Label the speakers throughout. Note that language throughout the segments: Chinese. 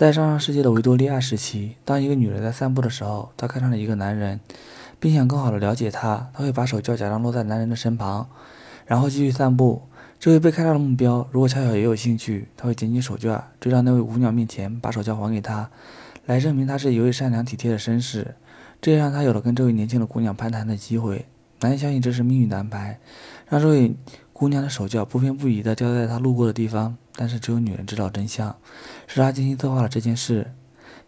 Speaker 1: 在上上世纪的维多利亚时期，当一个女人在散步的时候，她看上了一个男人，并想更好的了解他，她会把手脚假装落在男人的身旁，然后继续散步。这位被看上的目标如果恰巧也有兴趣，他会捡起手绢，追到那位舞娘面前，把手绢还给她，来证明他是一位善良体贴的绅士。这也让他有了跟这位年轻的姑娘攀谈的机会。男人相信这是命运的安排，让这位姑娘的手绢不偏不倚地掉在他路过的地方。但是只有女人知道真相，是她精心策划了这件事，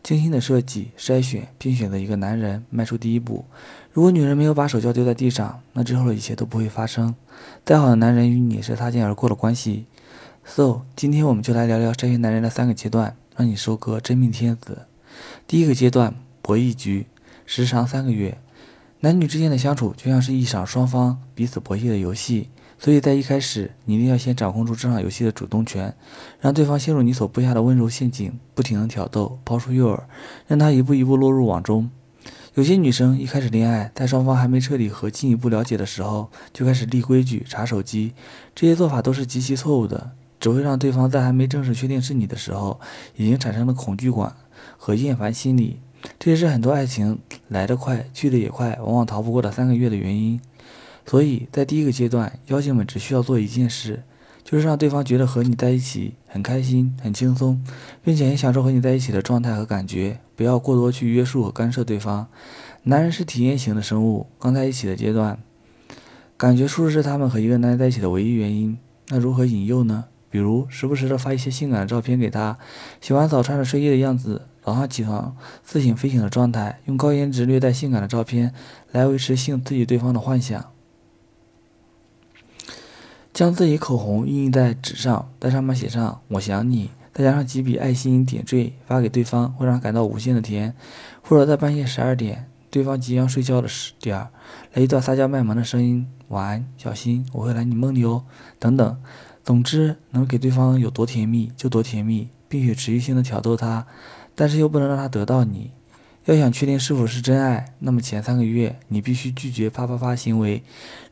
Speaker 1: 精心的设计、筛选，并选择一个男人迈出第一步。如果女人没有把手绢丢在地上，那之后的一切都不会发生。再好的男人与你是擦肩而过的关系。So，今天我们就来聊聊筛选男人的三个阶段，让你收割真命天子。第一个阶段，博弈局，时长三个月。男女之间的相处就像是一场双方彼此博弈的游戏。所以在一开始，你一定要先掌控住这场游戏的主动权，让对方陷入你所布下的温柔陷阱，不停的挑逗，抛出诱饵，让他一步一步落入网中。有些女生一开始恋爱，在双方还没彻底和进一步了解的时候，就开始立规矩、查手机，这些做法都是极其错误的，只会让对方在还没正式确定是你的时候，已经产生了恐惧感和厌烦心理。这也是很多爱情来得快、去得也快，往往逃不过的三个月的原因。所以在第一个阶段，妖精们只需要做一件事，就是让对方觉得和你在一起很开心、很轻松，并且很享受和你在一起的状态和感觉。不要过多去约束和干涉对方。男人是体验型的生物，刚在一起的阶段，感觉舒适是他们和一个男人在一起的唯一原因。那如何引诱呢？比如时不时的发一些性感的照片给他，洗完澡穿着睡衣的样子，早上起床自醒飞行的状态，用高颜值略带性感的照片来维持性刺激对方的幻想。将自己口红印在纸上，在上面写上“我想你”，再加上几笔爱心点缀，发给对方，会让感到无限的甜。或者在半夜十二点，对方即将睡觉的时点儿，来一段撒娇卖萌的声音：“晚安，小心，我会来你梦里哦。”等等。总之，能给对方有多甜蜜就多甜蜜，并且持续性的挑逗他，但是又不能让他得到你。要想确定是否是真爱，那么前三个月你必须拒绝啪啪啪行为，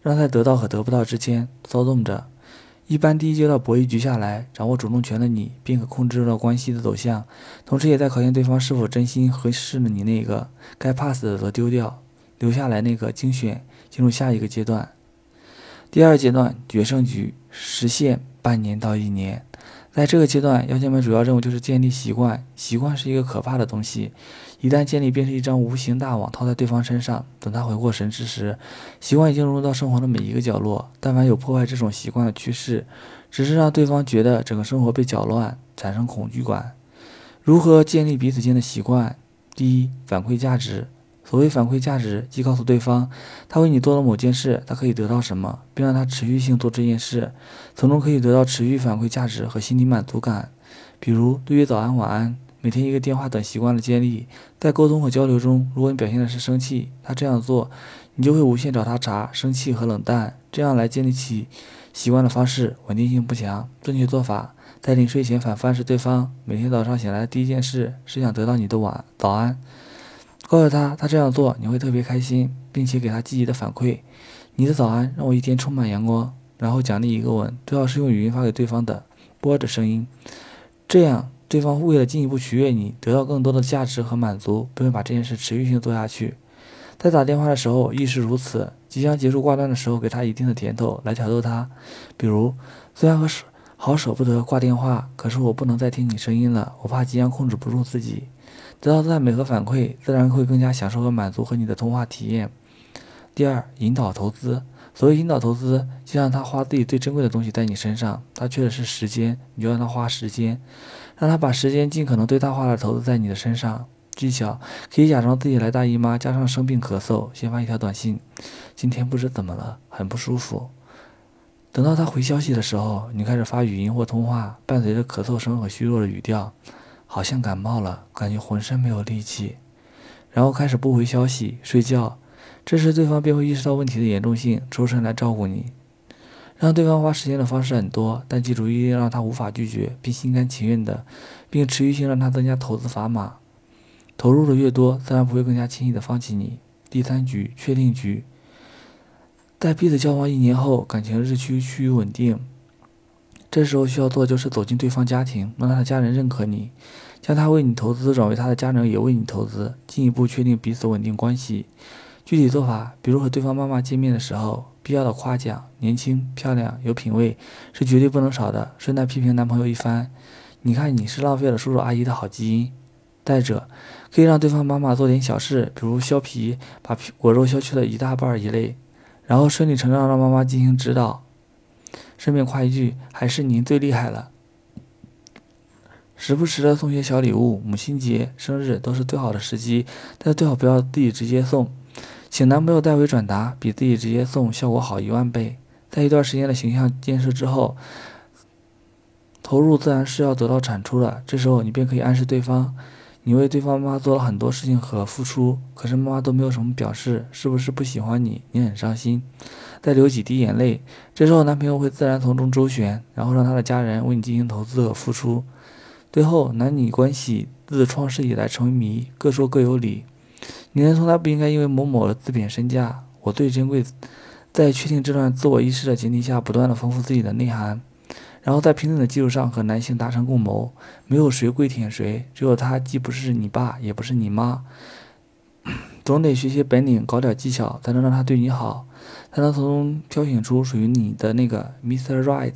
Speaker 1: 让在得到和得不到之间骚动着。一般第一阶段博弈局下来，掌握主动权的你，便可控制到关系的走向，同时也在考验对方是否真心合适了你那个该 pass 的则丢掉，留下来那个精选，进入下一个阶段。第二阶段决胜局，时限半年到一年。在这个阶段，妖精们主要任务就是建立习惯。习惯是一个可怕的东西，一旦建立，便是一张无形大网套在对方身上。等他回过神之时，习惯已经融入到生活的每一个角落。但凡有破坏这种习惯的趋势，只是让对方觉得整个生活被搅乱，产生恐惧感。如何建立彼此间的习惯？第一，反馈价值。所谓反馈价值，即告诉对方，他为你做了某件事，他可以得到什么，并让他持续性做这件事，从中可以得到持续反馈价值和心理满足感。比如对于早安、晚安、每天一个电话等习惯的建立，在沟通和交流中，如果你表现的是生气，他这样做，你就会无限找他茬，生气和冷淡，这样来建立起习惯的方式稳定性不强。正确做法，在临睡前反复暗示对方，每天早上醒来的第一件事是想得到你的晚早安。告诉他，他这样做你会特别开心，并且给他积极的反馈。你的早安让我一天充满阳光。然后奖励一个吻，最好是用语音发给对方的，播着声音。这样，对方为了进一步取悦你，得到更多的价值和满足，便会把这件事持续性做下去。在打电话的时候亦是如此。即将结束挂断的时候，给他一定的甜头来挑逗他。比如，虽然和好舍不得挂电话，可是我不能再听你声音了，我怕即将控制不住自己。得到赞美和反馈，自然会更加享受和满足和你的通话体验。第二，引导投资。所谓引导投资，就让他花自己最珍贵的东西在你身上，他缺的是时间，你就让他花时间，让他把时间尽可能最大化的投资在你的身上。技巧可以假装自己来大姨妈，加上生病咳嗽，先发一条短信：今天不知怎么了，很不舒服。等到他回消息的时候，你开始发语音或通话，伴随着咳嗽声和虚弱的语调。好像感冒了，感觉浑身没有力气，然后开始不回消息、睡觉。这时对方便会意识到问题的严重性，抽身来照顾你。让对方花时间的方式很多，但记住一定要让他无法拒绝，并心甘情愿的，并持续性让他增加投资砝码。投入的越多，自然不会更加轻易的放弃你。第三局确定局，在彼此交往一年后，感情日趋趋于稳定。这时候需要做就是走进对方家庭，让他的家人认可你。将他为你投资转为他的家人也为你投资，进一步确定彼此稳定关系。具体做法，比如和对方妈妈见面的时候，必要的夸奖，年轻、漂亮、有品位是绝对不能少的。顺带批评男朋友一番，你看你是浪费了叔叔阿姨的好基因。再者，可以让对方妈妈做点小事，比如削皮，把皮果肉削去了一大半一类，然后顺理成章让妈妈进行指导，顺便夸一句，还是您最厉害了。时不时的送些小礼物，母亲节、生日都是最好的时机，但最好不要自己直接送。请男朋友代为转达，比自己直接送效果好一万倍。在一段时间的形象建设之后，投入自然是要得到产出的。这时候你便可以暗示对方，你为对方妈妈做了很多事情和付出，可是妈妈都没有什么表示，是不是不喜欢你？你很伤心，再流几滴眼泪。这时候男朋友会自然从中周旋，然后让他的家人为你进行投资和付出。最后，男女关系自创世以来成为谜，各说各有理。女人从来不应该因为某某而自贬身价。我最珍贵，在确定这段自我意识的前提下，不断的丰富自己的内涵，然后在平等的基础上和男性达成共谋。没有谁跪舔谁，只有他既不是你爸，也不是你妈。总得学些本领，搞点技巧，才能让他对你好，才能从中挑选出属于你的那个 Mr. Right。